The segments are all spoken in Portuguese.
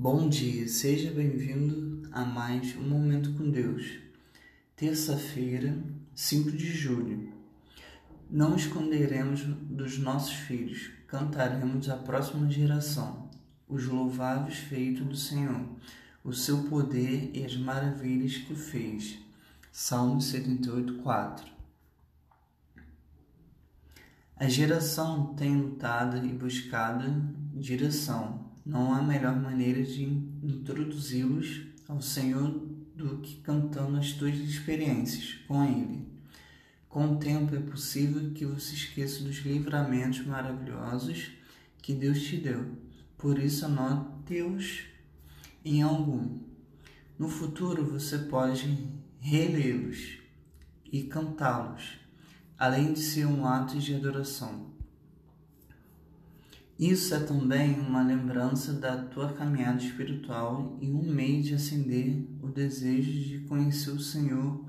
Bom dia, seja bem-vindo a mais um Momento com Deus. Terça-feira, 5 de julho. Não esconderemos dos nossos filhos, cantaremos à próxima geração os louváveis feitos do Senhor, o seu poder e as maravilhas que fez. Salmo 78, 4. A geração tem lutado e buscado direção não há melhor maneira de introduzi-los ao Senhor do que cantando as tuas experiências com Ele. Com o tempo é possível que você esqueça dos livramentos maravilhosos que Deus te deu. Por isso, anote-os em algum. No futuro, você pode relê-los e cantá-los, além de ser um ato de adoração. Isso é também uma lembrança da tua caminhada espiritual e um meio de acender o desejo de conhecer o Senhor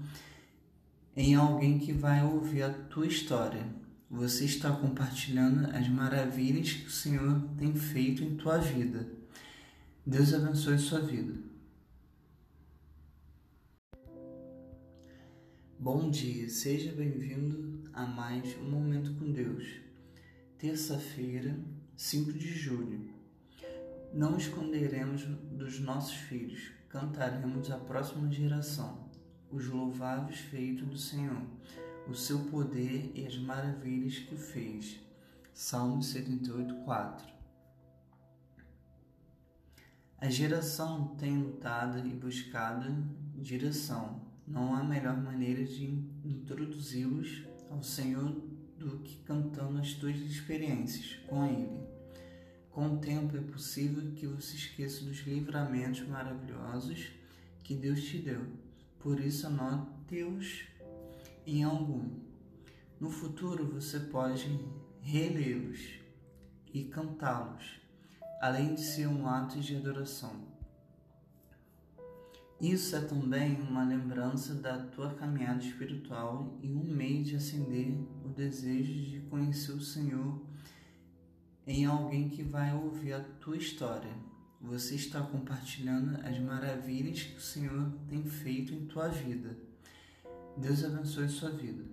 em alguém que vai ouvir a tua história. Você está compartilhando as maravilhas que o Senhor tem feito em tua vida. Deus abençoe sua vida. Bom dia, seja bem-vindo a mais um Momento com Deus. Terça-feira, 5 de julho. Não esconderemos dos nossos filhos, cantaremos à próxima geração os louváveis feitos do Senhor, o seu poder e as maravilhas que fez. Salmo 78, 4. A geração tem lutado e buscado direção. Não há melhor maneira de introduzi-los ao Senhor do que cantando as tuas experiências com Ele. Com o tempo é possível que você esqueça dos livramentos maravilhosos que Deus te deu. Por isso, anote-os em algum. No futuro, você pode relê-los e cantá-los, além de ser um ato de adoração. Isso é também uma lembrança da tua caminhada espiritual e um meio de acender o desejo de conhecer o Senhor em alguém que vai ouvir a tua história. Você está compartilhando as maravilhas que o Senhor tem feito em tua vida. Deus abençoe sua vida.